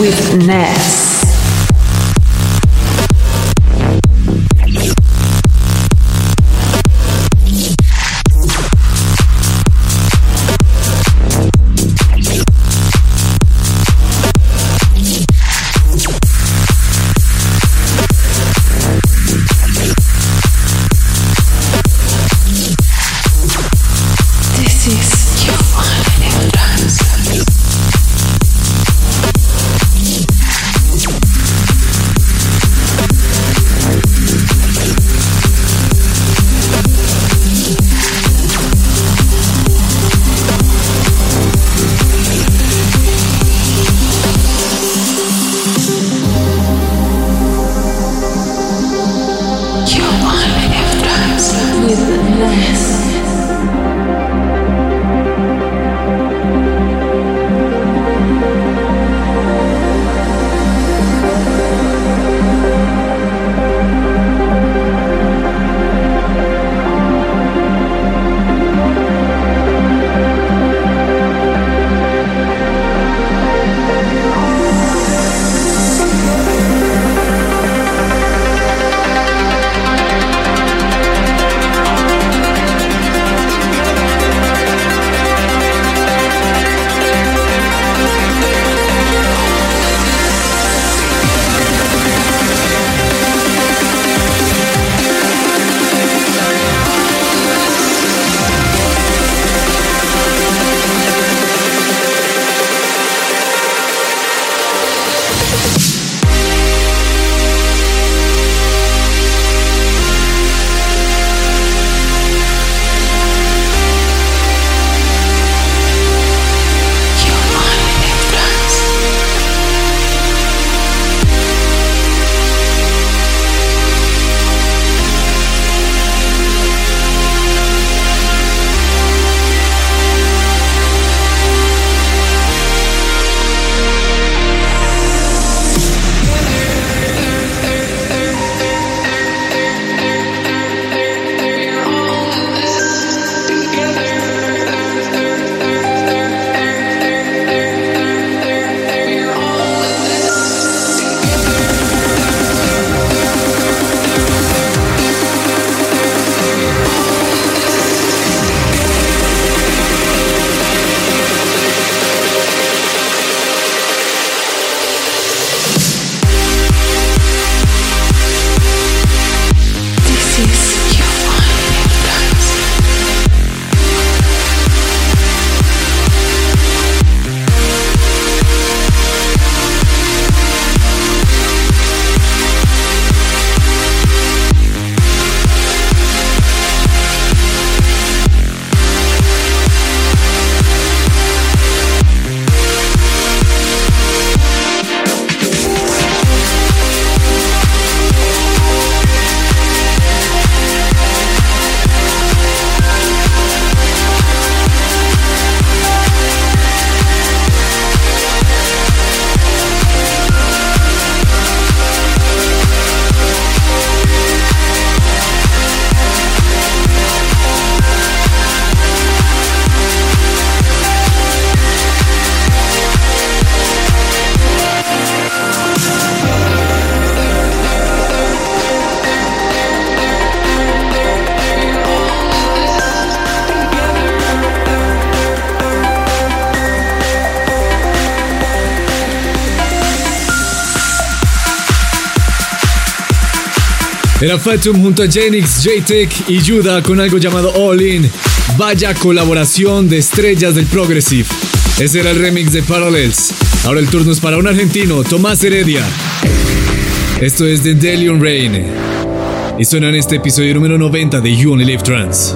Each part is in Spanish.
with Ness. Era Fatum junto a Genix, J-Tech y Yuda con algo llamado All In. Vaya colaboración de estrellas del Progressive. Ese era el remix de Parallels. Ahora el turno es para un argentino, Tomás Heredia. Esto es de Delion Rain. Y suena en este episodio número 90 de You Only Live Trans.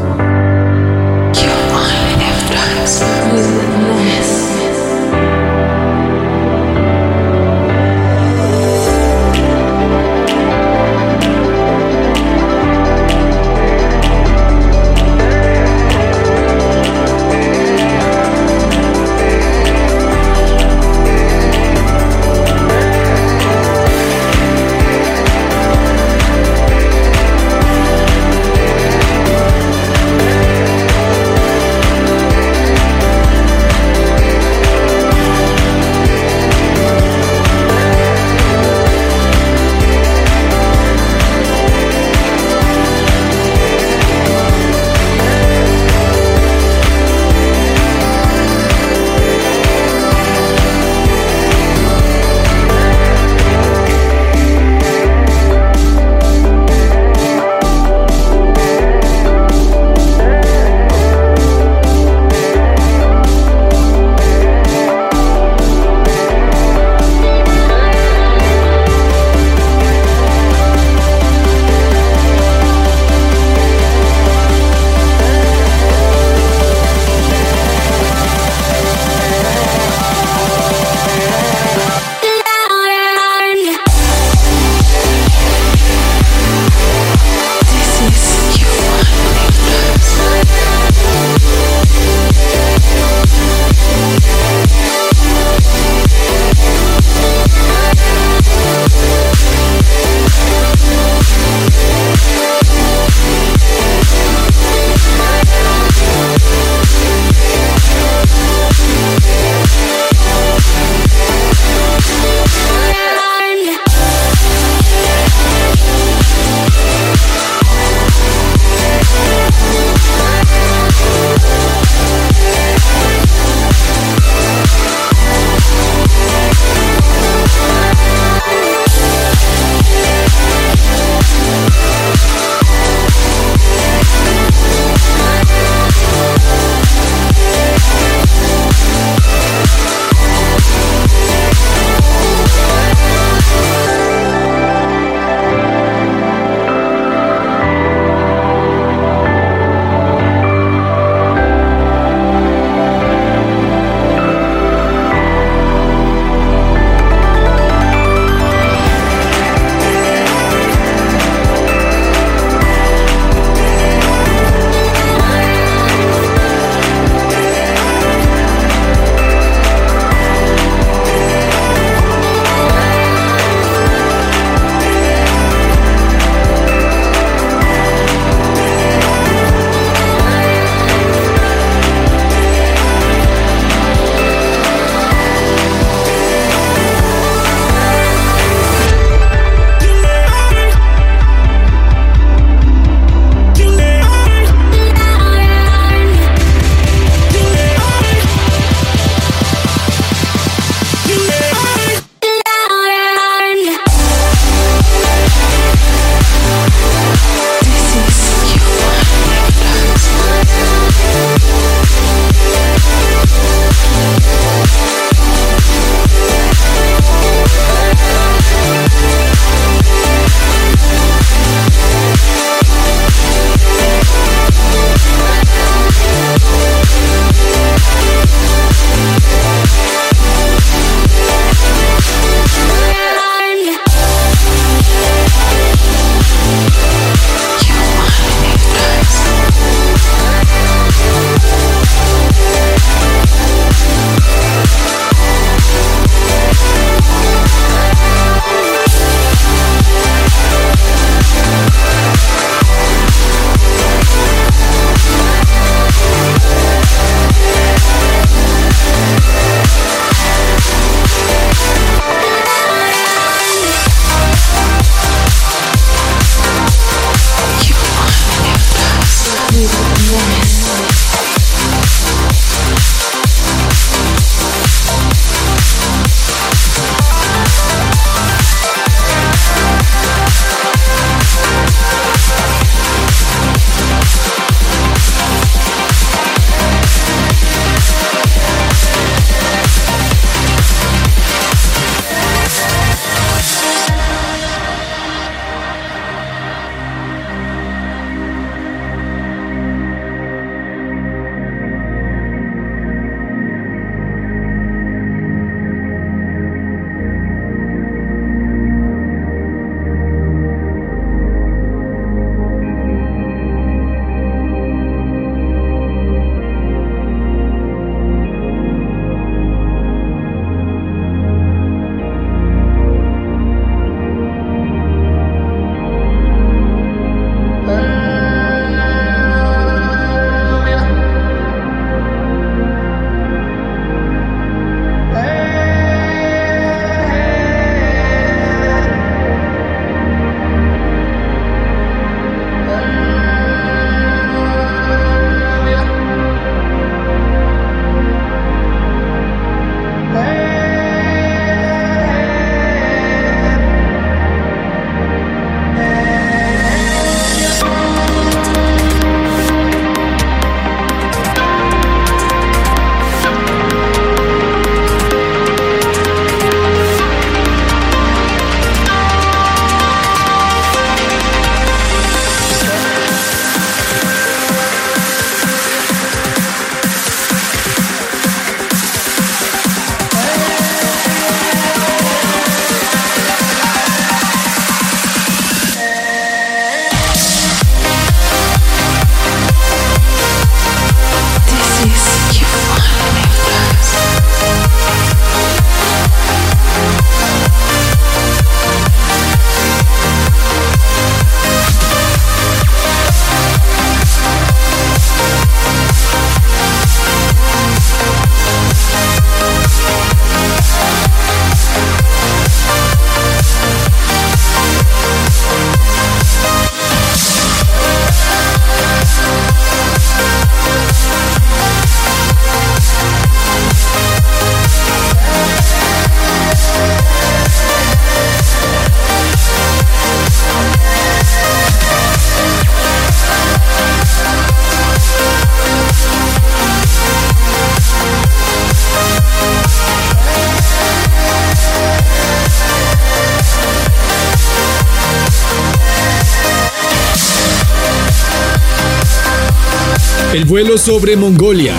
Vuelo sobre Mongolia.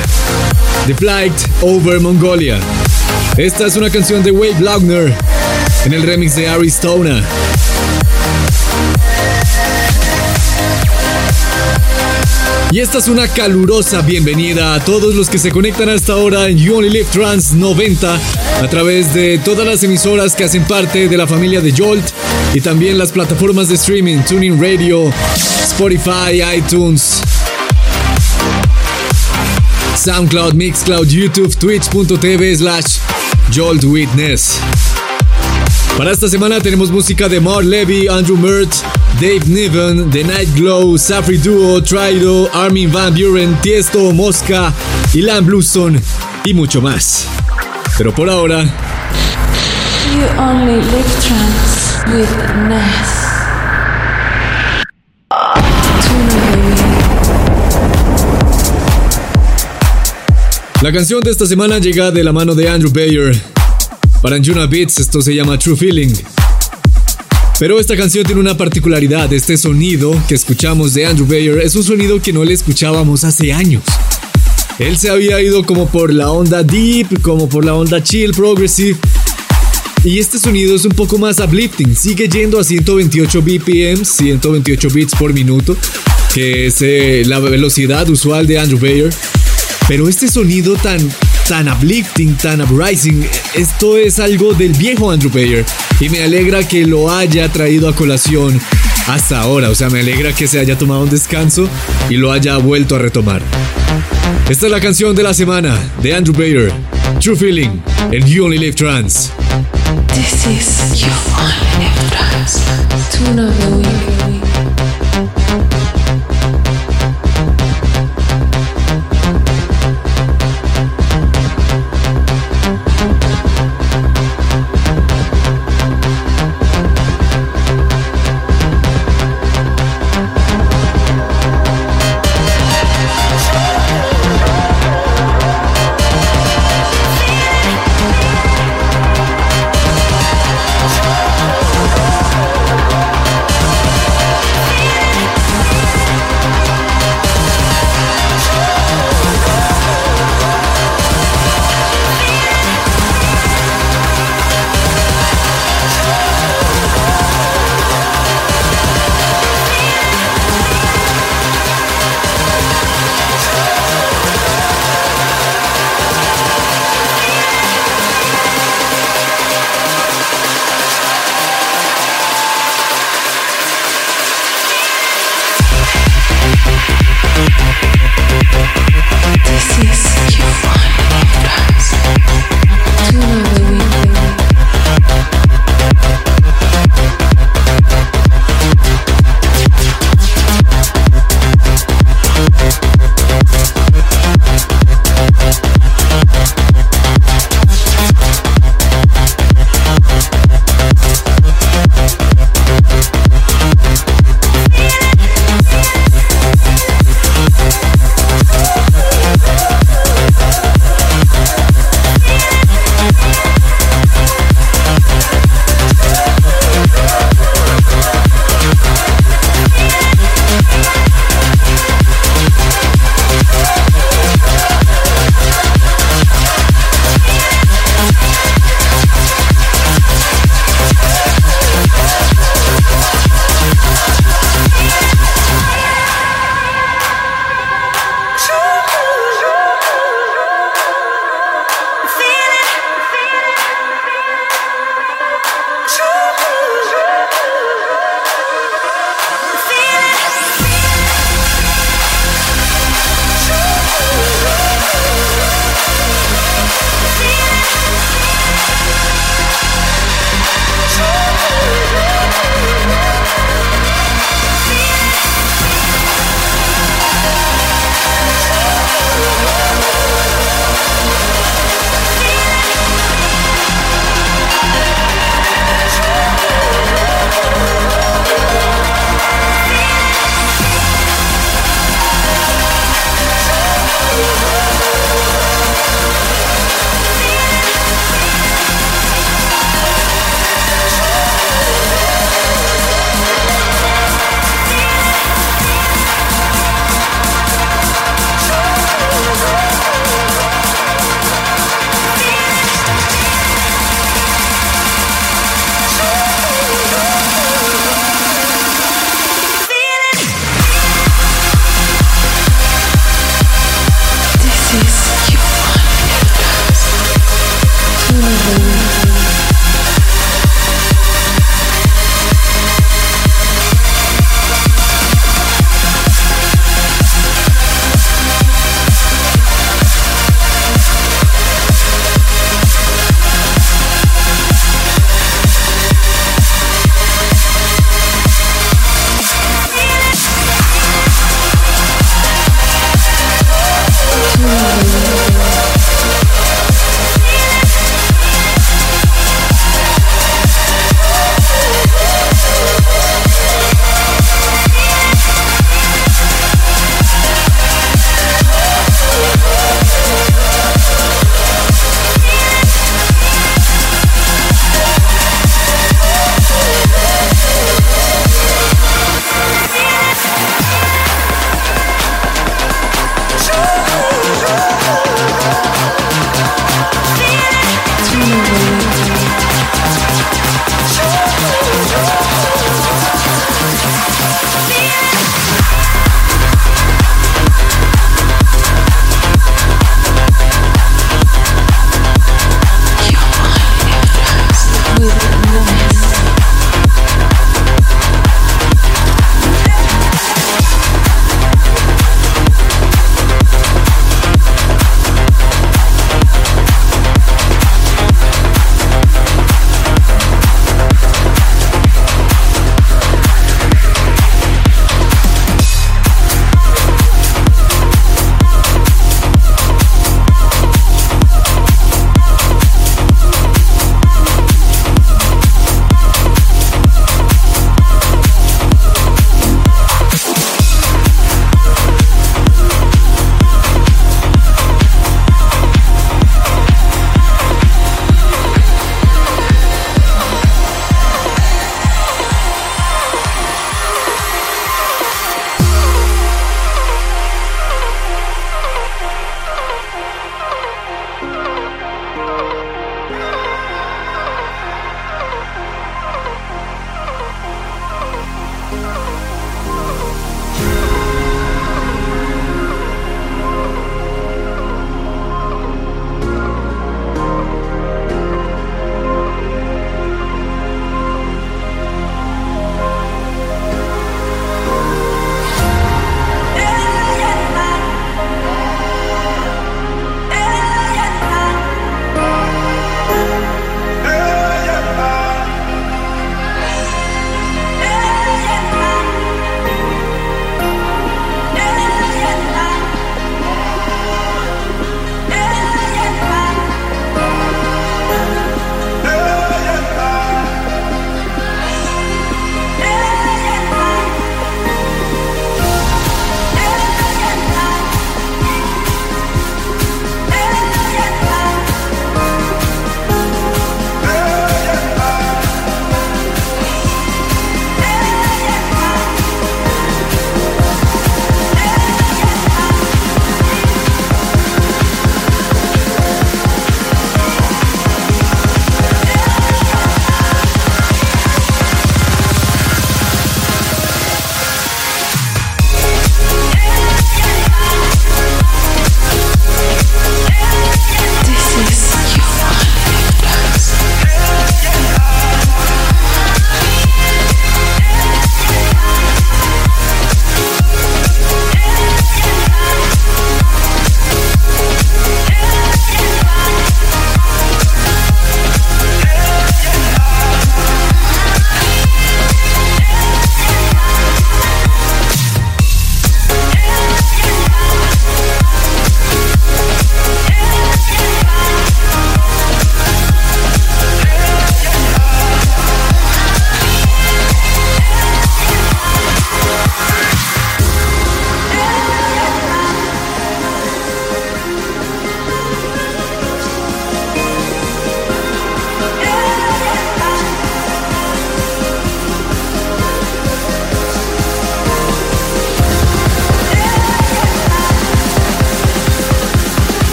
The Flight Over Mongolia. Esta es una canción de Wade Laugner en el remix de Arizona. Y esta es una calurosa bienvenida a todos los que se conectan hasta ahora en You Only Live Trans 90 a través de todas las emisoras que hacen parte de la familia de Jolt y también las plataformas de streaming Tuning Radio, Spotify, iTunes, SoundCloud, Mixcloud, YouTube, Twitch.tv slash Jolt Witness. Para esta semana tenemos música de Mark Levy, Andrew Mert, Dave Niven, The Night Glow, Safri Duo, Trido, Armin Van Buren, Tiesto, Mosca, Ilan Bluestone y mucho más. Pero por ahora. You only live with. La canción de esta semana llega de la mano de Andrew Bayer. Para Anjuna Beats esto se llama True Feeling. Pero esta canción tiene una particularidad, este sonido que escuchamos de Andrew Bayer es un sonido que no le escuchábamos hace años. Él se había ido como por la onda deep, como por la onda chill, progressive. Y este sonido es un poco más uplifting, sigue yendo a 128 BPM, 128 beats por minuto, que es eh, la velocidad usual de Andrew Bayer. Pero este sonido tan, tan uplifting, tan uprising, esto es algo del viejo Andrew Bayer. Y me alegra que lo haya traído a colación hasta ahora. O sea, me alegra que se haya tomado un descanso y lo haya vuelto a retomar. Esta es la canción de la semana de Andrew Bayer, True Feeling, en You Only Live Trans. This is You Only Live. Tune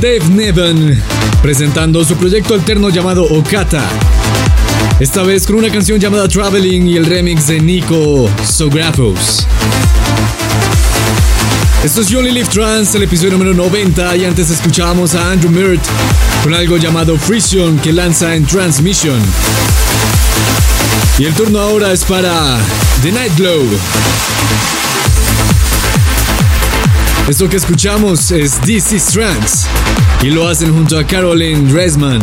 Dave Neven presentando su proyecto alterno llamado Okata. Esta vez con una canción llamada Traveling y el remix de Nico Sografos. Esto es You Only Live Trans, el episodio número 90 y antes escuchábamos a Andrew Myrt con algo llamado Frisian que lanza en Transmission. Y el turno ahora es para The Night Glow. Esto que escuchamos es DC Strands y lo hacen junto a Caroline Resman.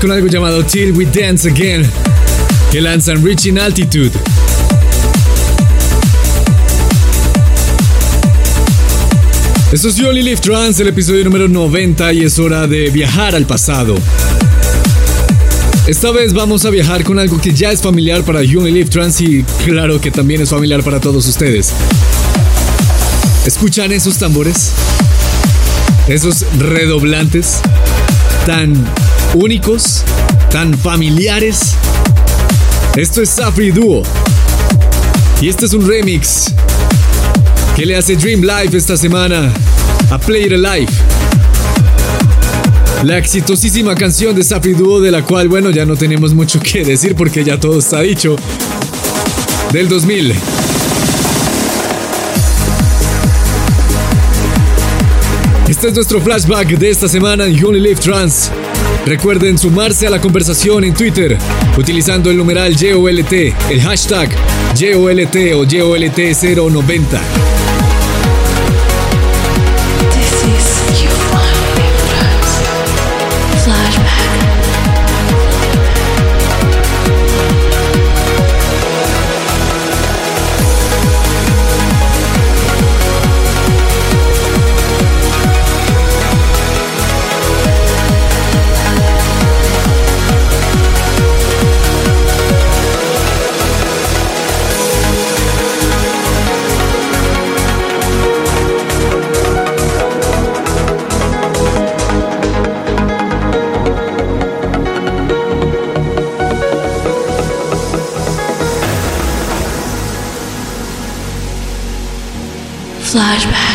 Con algo llamado Till We Dance Again, que lanzan Reaching Altitude. Esto es You Only Trans, el episodio número 90 y es hora de viajar al pasado. Esta vez vamos a viajar con algo que ya es familiar para You Only Trans y claro que también es familiar para todos ustedes. ¿Escuchan esos tambores? Esos redoblantes tan únicos, tan familiares. Esto es Safri Duo. Y este es un remix que le hace Dream Life esta semana a Play It Alive. La exitosísima canción de Safri Duo, de la cual, bueno, ya no tenemos mucho que decir porque ya todo está dicho. Del 2000. Este es nuestro flashback de esta semana en Only Live Trans. Recuerden sumarse a la conversación en Twitter utilizando el numeral YOLT, el hashtag YOLT o YOLT090. Flashback.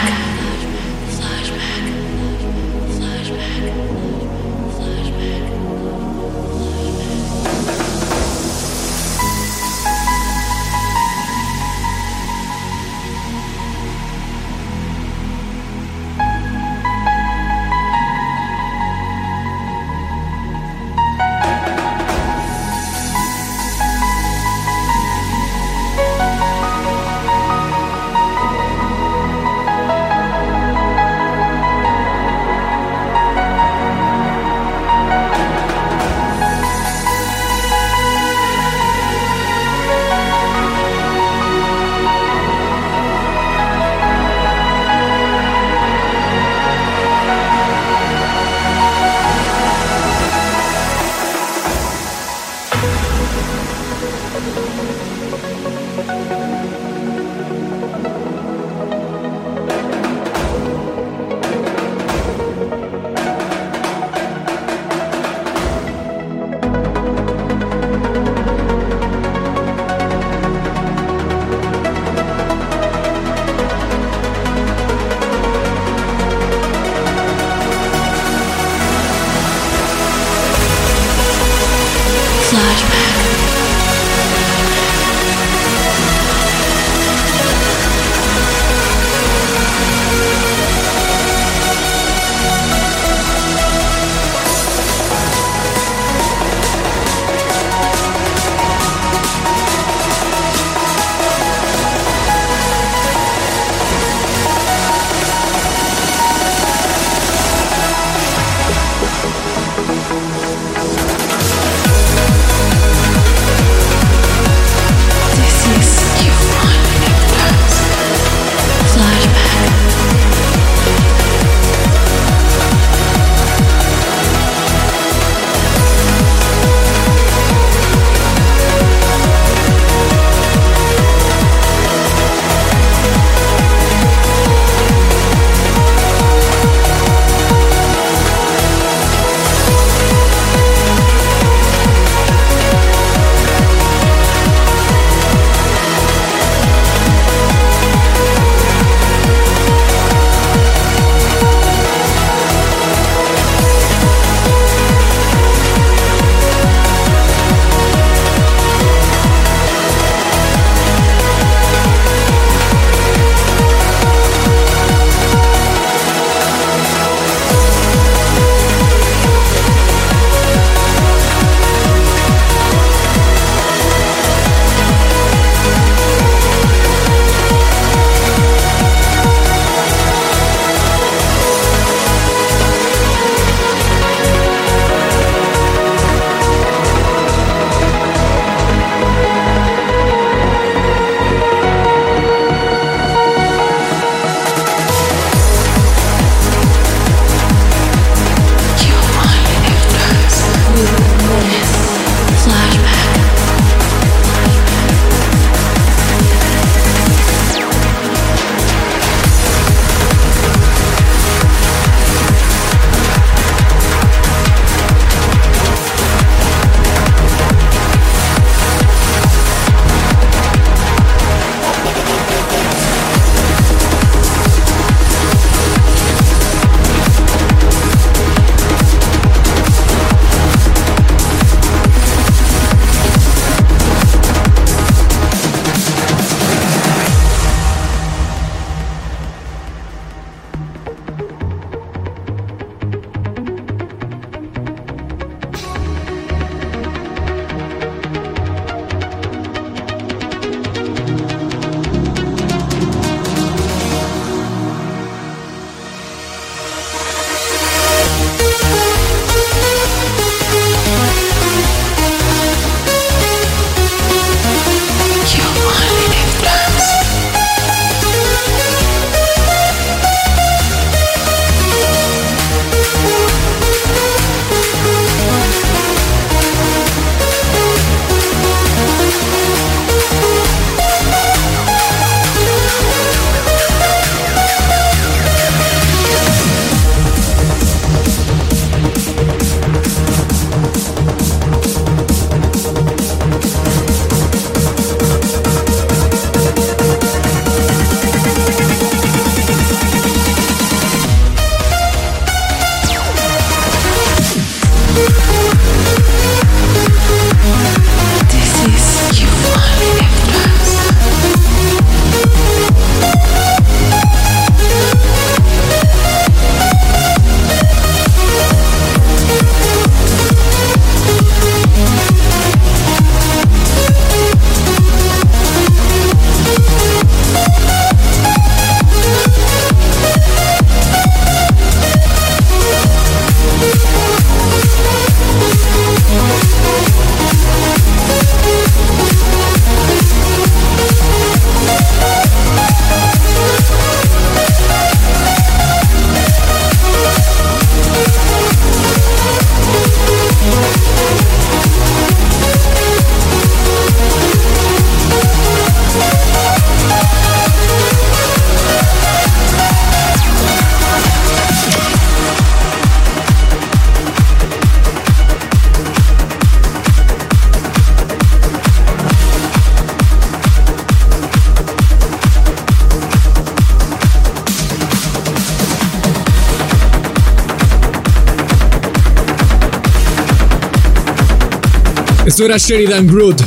Esto era Sheridan Groot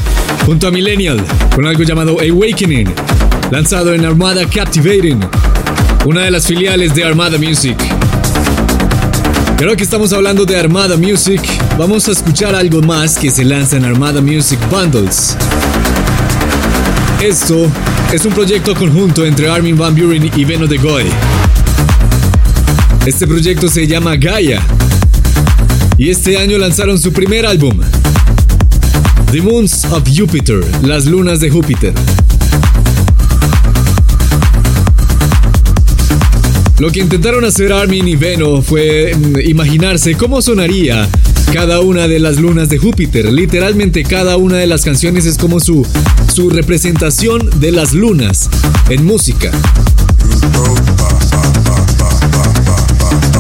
junto a Millennial con algo llamado Awakening, lanzado en Armada Captivating, una de las filiales de Armada Music. Y ahora que estamos hablando de Armada Music, vamos a escuchar algo más que se lanza en Armada Music Bundles. Esto es un proyecto conjunto entre Armin Van Buren y Beno de Goy. Este proyecto se llama Gaia y este año lanzaron su primer álbum, The Moons of Jupiter, las lunas de Júpiter. Lo que intentaron hacer Armin y Beno fue mm, imaginarse cómo sonaría cada una de las lunas de Júpiter. Literalmente cada una de las canciones es como su, su representación de las lunas en música.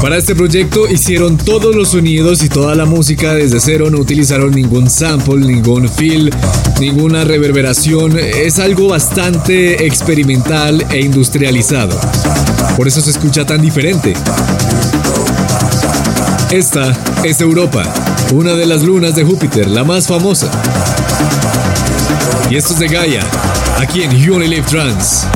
Para este proyecto hicieron todos los sonidos y toda la música desde cero, no utilizaron ningún sample, ningún fill, ninguna reverberación, es algo bastante experimental e industrializado. Por eso se escucha tan diferente. Esta es Europa, una de las lunas de Júpiter, la más famosa. Y esto es de Gaia, aquí en Unilive Trans.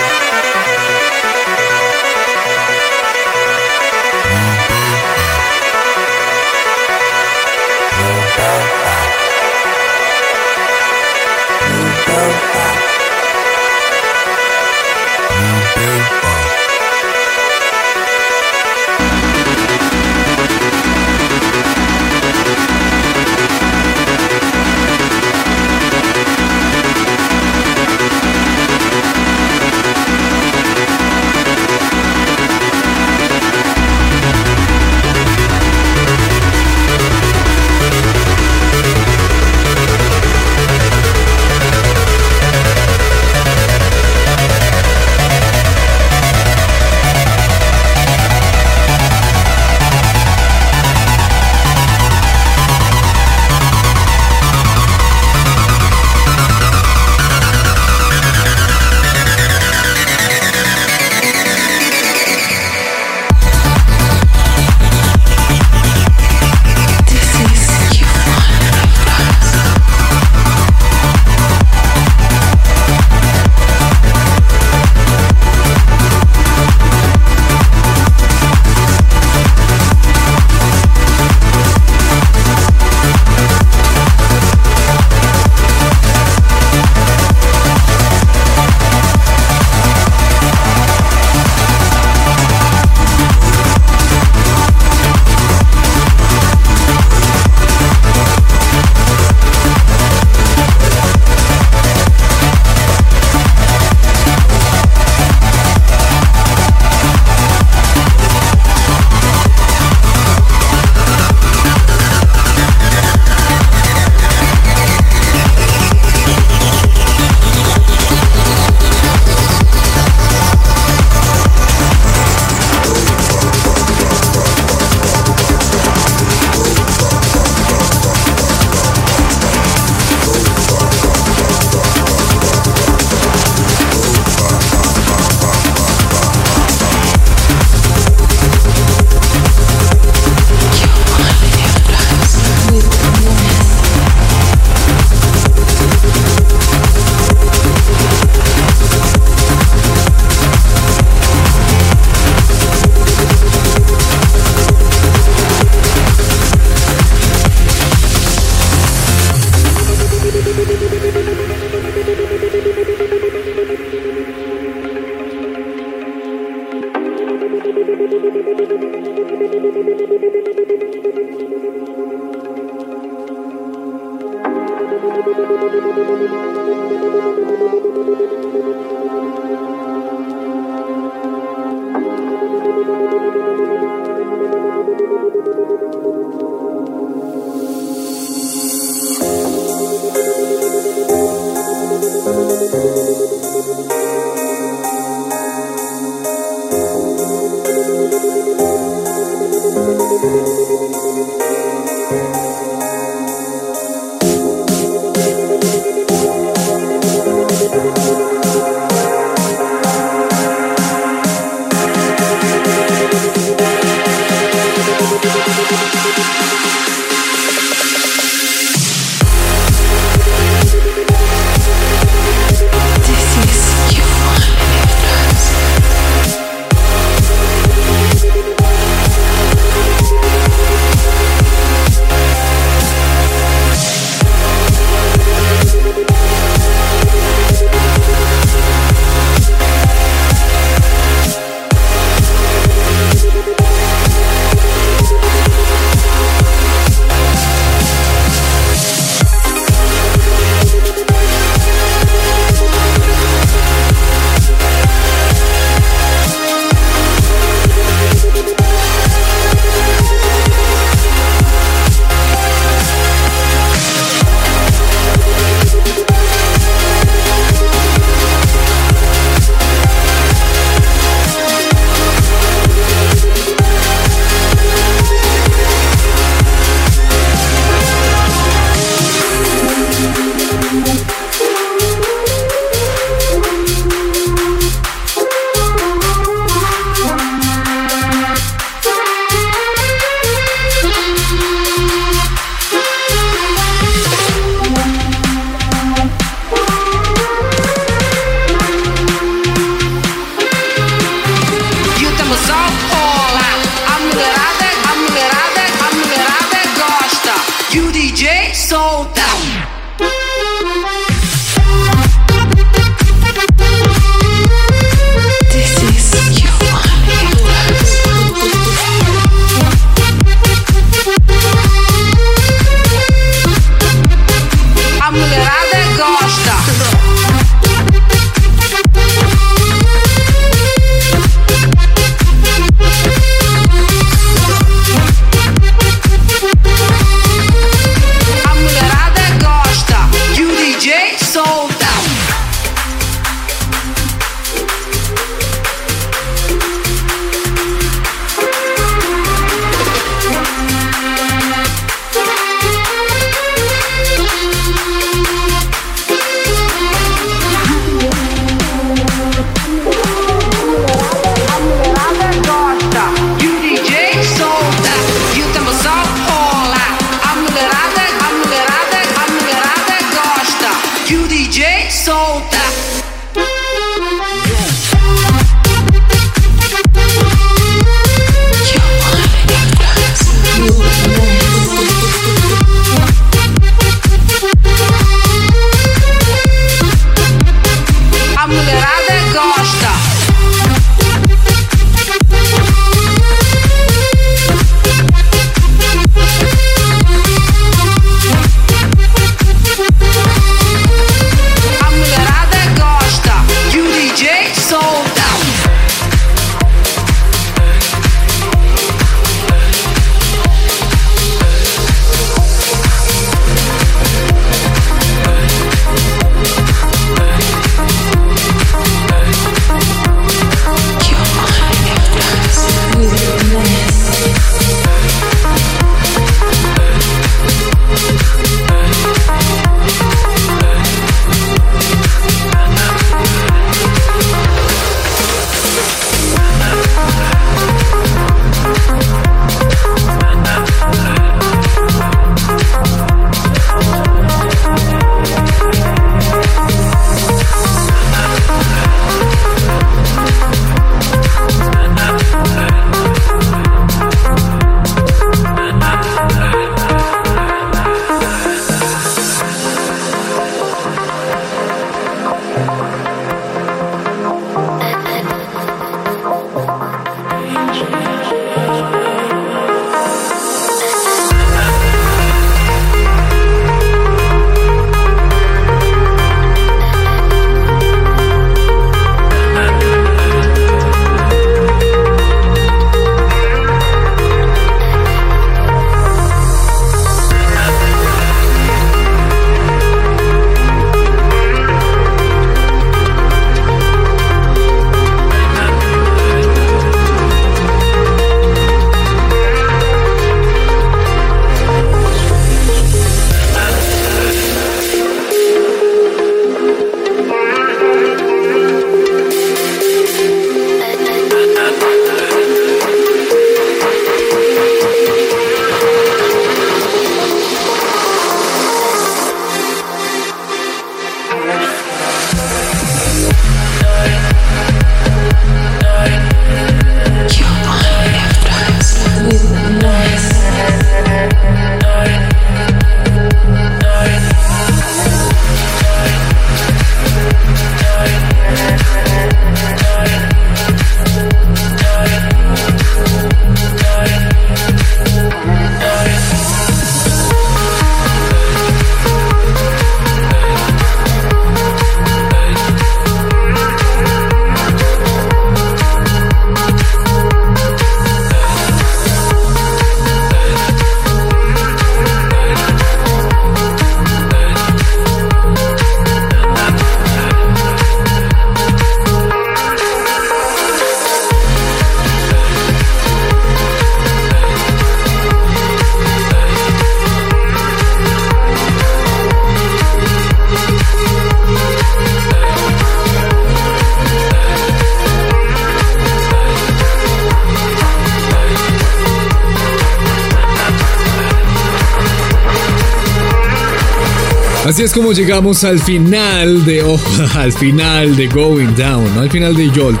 Así es como llegamos al final de. Oh, al final de Going Down, al final de Jolt.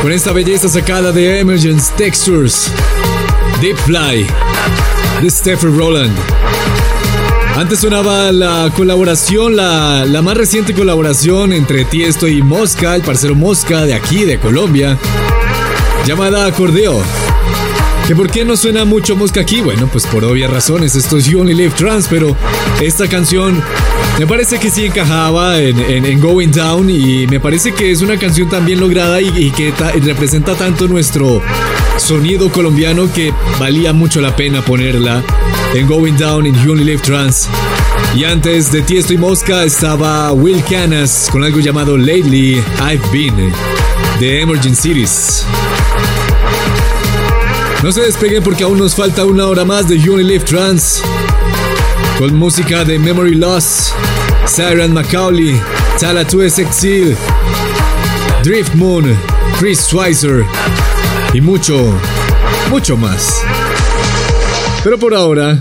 Con esta belleza sacada de Emergence Textures, Deep Fly, de Stephen Roland. Antes sonaba la colaboración, la, la más reciente colaboración entre Tiesto y Mosca, el parcero Mosca de aquí, de Colombia, llamada Acordeo. ¿Que por qué no suena mucho Mosca aquí? Bueno, pues por obvias razones, esto es You Only Live Trans, pero esta canción me parece que sí encajaba en, en- en Going Down y me parece que es una canción tan bien lograda y, y que ta- representa tanto nuestro sonido colombiano que valía mucho la pena ponerla en Going Down en You Only Live Trans. Y antes de Tiesto y Mosca estaba Will Canas con algo llamado Lately I've Been de Emergent Cities. No se despeguen porque aún nos falta una hora más de You Only Live Trans. Con música de Memory Loss, Siren Macaulay, Tala 2 Exil, Drift Moon, Chris Schweizer y mucho, mucho más. Pero por ahora,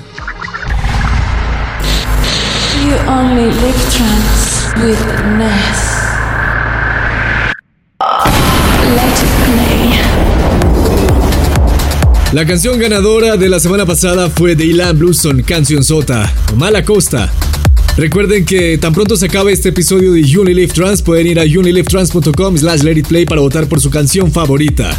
You only live trance with. La canción ganadora de la semana pasada fue de Ilan Blueson, Canción Sota, Mala Costa. Recuerden que tan pronto se acabe este episodio de Unilive Trans, pueden ir a unilivetrans.com slash play para votar por su canción favorita.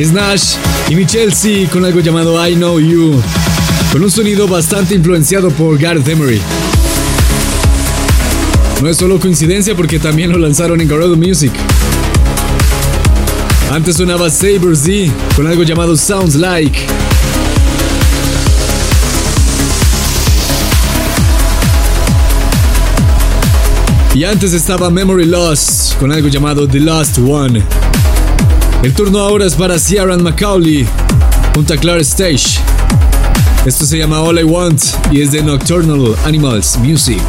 Es Nash y mi Chelsea con algo llamado I Know You, con un sonido bastante influenciado por Gareth Emery. No es solo coincidencia porque también lo lanzaron en Garoto Music. Antes sonaba Saber Z con algo llamado Sounds Like. Y antes estaba Memory Lost con algo llamado The Last One. El turno ahora es para Ciaran McCauley junto a Claire Stage. Esto se llama All I Want y es de Nocturnal Animals Music.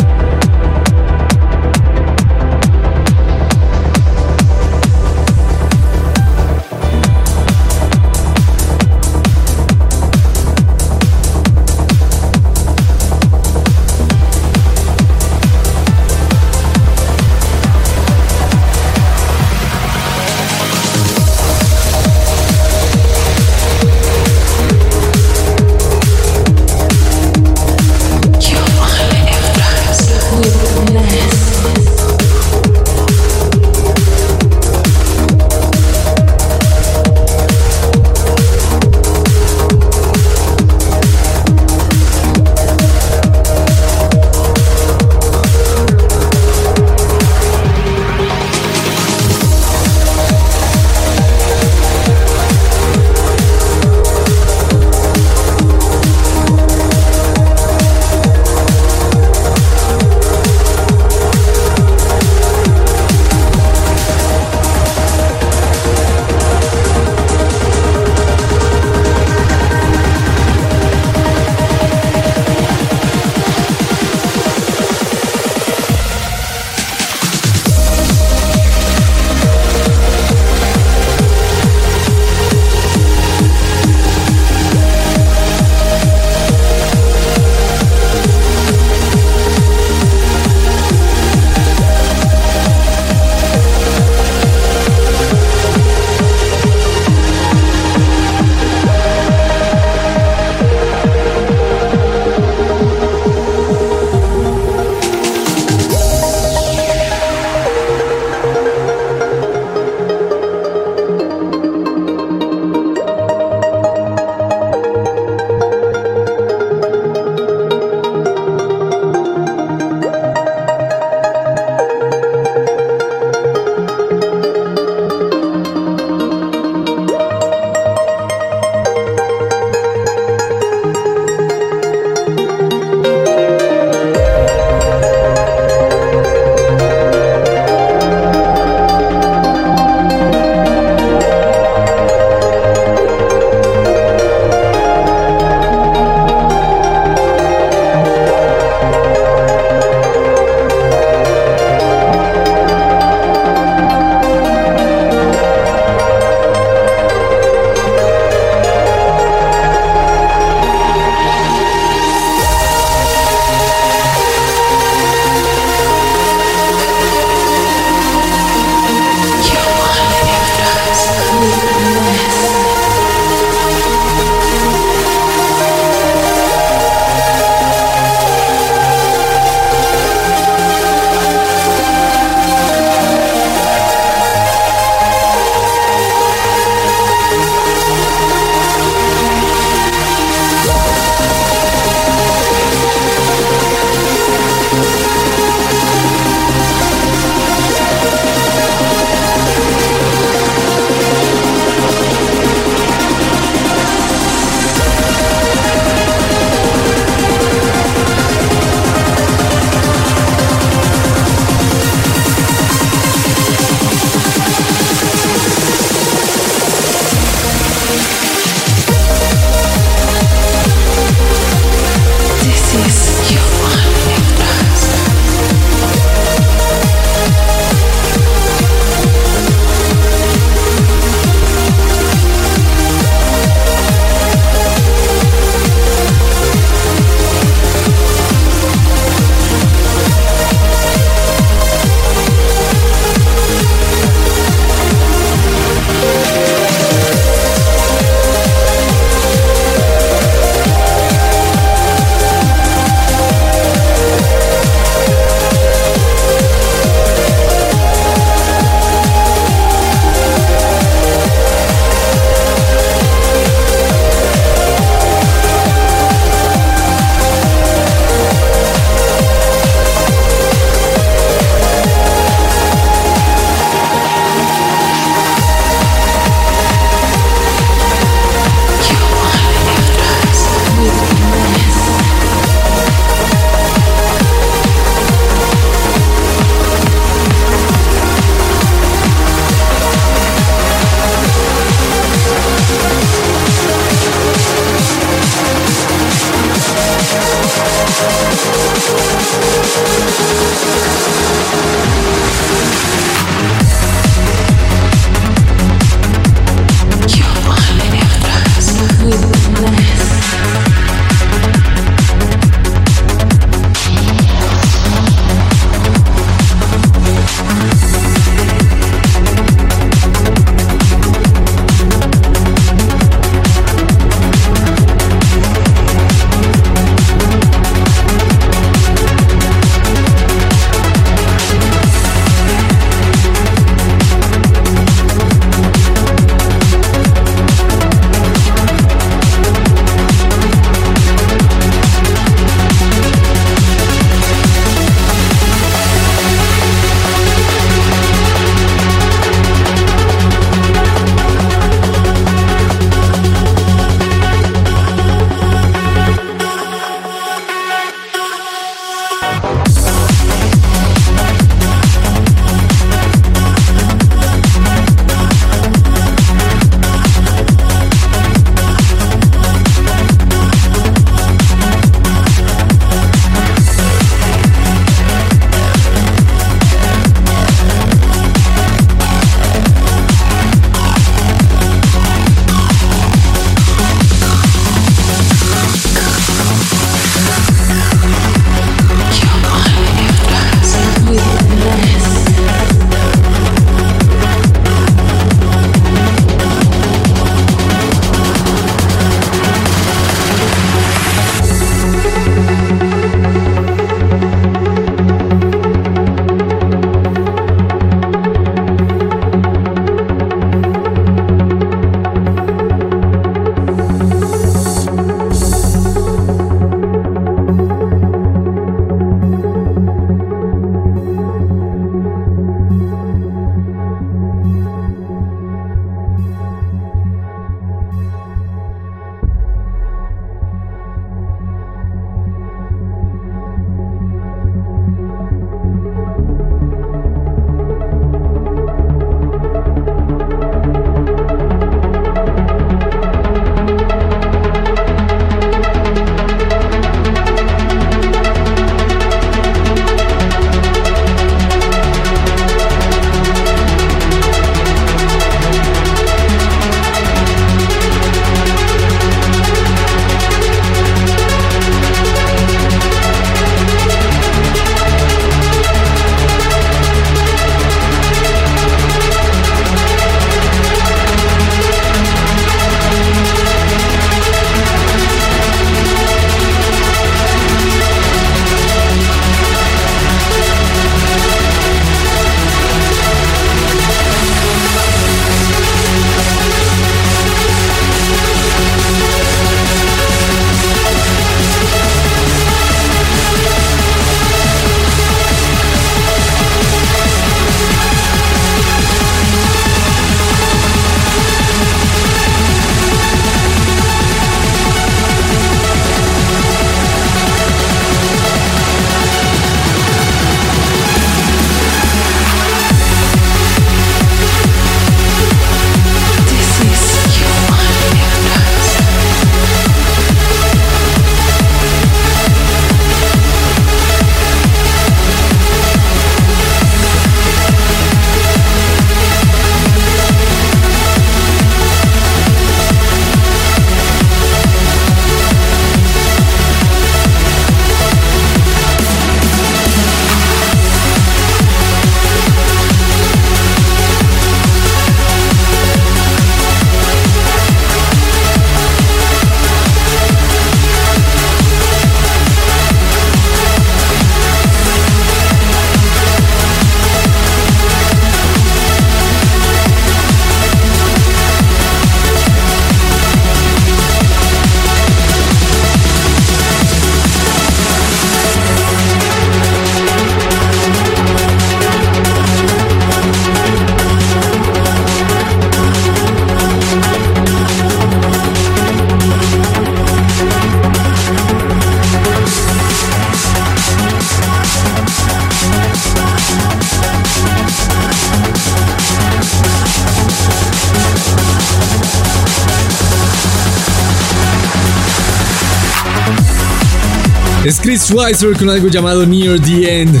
Schweizer con algo llamado Near the End,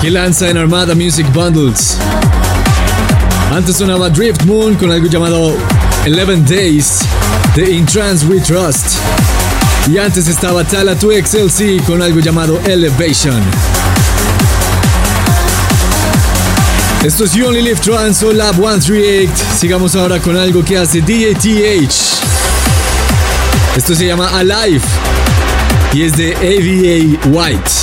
que lanza en Armada Music Bundles. Antes sonaba Drift Moon con algo llamado 11 Days de In Trance We Trust. Y antes estaba Tala 2XLC con algo llamado Elevation. Esto es You Only Live Trance o Lab 138. Sigamos ahora con algo que hace DATH. Esto se llama Alive y es de AVA White.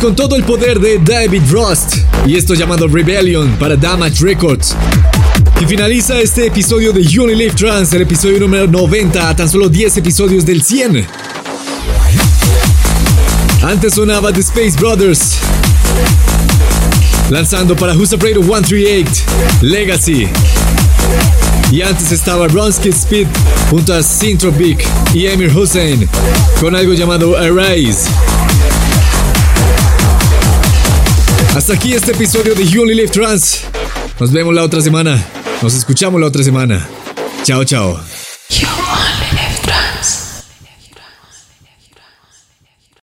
Con todo el poder de David Rust y esto llamado Rebellion para Damage Records. Y finaliza este episodio de You Live Trans, el episodio número 90, a tan solo 10 episodios del 100. Antes sonaba The Space Brothers, lanzando para Who's Afraid of 138, Legacy. Y antes estaba Bronski Speed junto a Syntropic y Emir Hussein con algo llamado Arise. Hasta aquí este episodio de You Only Live Trans. Nos vemos la otra semana. Nos escuchamos la otra semana. Chao, chao.